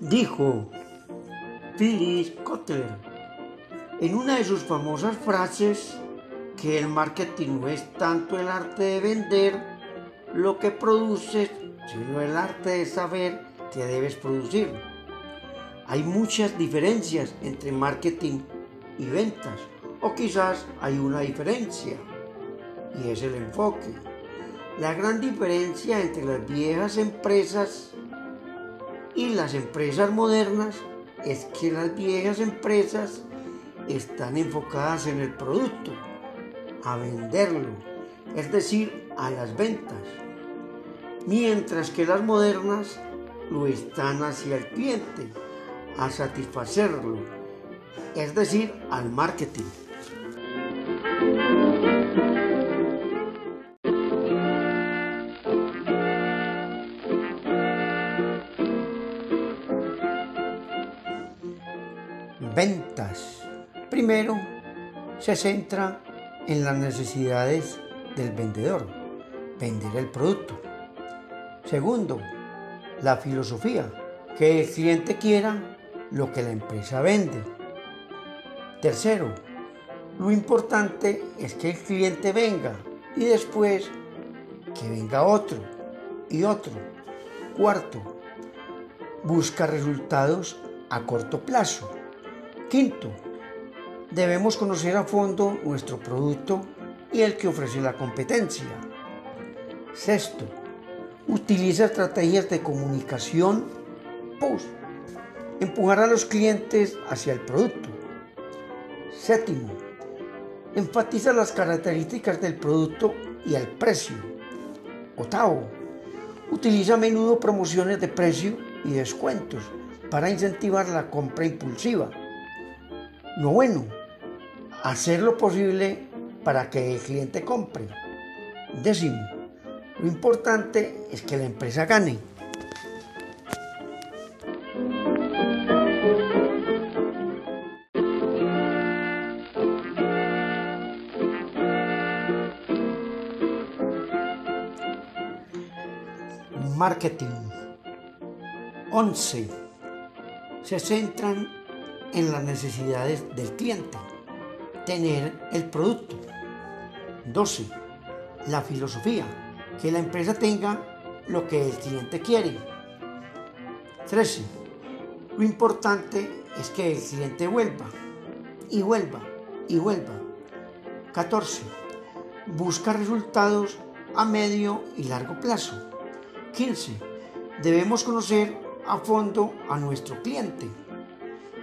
Dijo Phyllis Kotler en una de sus famosas frases que el marketing no es tanto el arte de vender lo que produces, sino el arte de saber que debes producir. Hay muchas diferencias entre marketing y ventas, o quizás hay una diferencia, y es el enfoque. La gran diferencia entre las viejas empresas y las empresas modernas es que las viejas empresas están enfocadas en el producto, a venderlo, es decir, a las ventas, mientras que las modernas lo están hacia el cliente, a satisfacerlo, es decir, al marketing. Ventas. Primero, se centra en las necesidades del vendedor, vender el producto. Segundo, la filosofía, que el cliente quiera lo que la empresa vende. Tercero, lo importante es que el cliente venga y después que venga otro y otro. Cuarto, busca resultados a corto plazo. Quinto, debemos conocer a fondo nuestro producto y el que ofrece la competencia. Sexto, utiliza estrategias de comunicación push, empujar a los clientes hacia el producto. Séptimo, enfatiza las características del producto y el precio. Octavo, utiliza a menudo promociones de precio y descuentos para incentivar la compra impulsiva. Noveno, hacer lo posible para que el cliente compre. Décimo, lo importante es que la empresa gane. Marketing. 11. Se centran en las necesidades del cliente. Tener el producto. 12. La filosofía. Que la empresa tenga lo que el cliente quiere. 13. Lo importante es que el cliente vuelva y vuelva y vuelva. 14. Busca resultados a medio y largo plazo. 15. Debemos conocer a fondo a nuestro cliente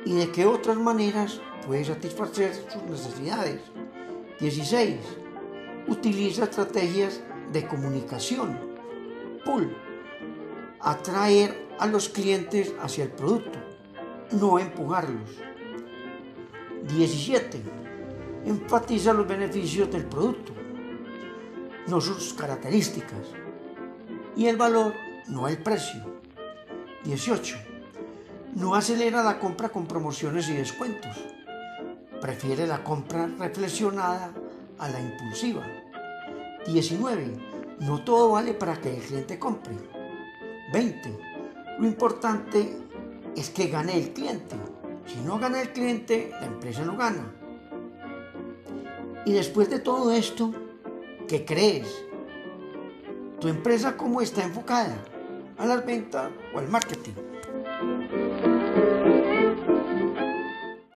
y de qué otras maneras puede satisfacer sus necesidades. 16. Utiliza estrategias de comunicación. Pull. Atraer a los clientes hacia el producto, no empujarlos. 17. Enfatiza los beneficios del producto, no sus características. Y el valor, no el precio. 18 no acelera la compra con promociones y descuentos. Prefiere la compra reflexionada a la impulsiva. 19. No todo vale para que el cliente compre. 20. Lo importante es que gane el cliente. Si no gana el cliente, la empresa no gana. Y después de todo esto, ¿qué crees? ¿Tu empresa cómo está enfocada? ¿A las ventas o al marketing?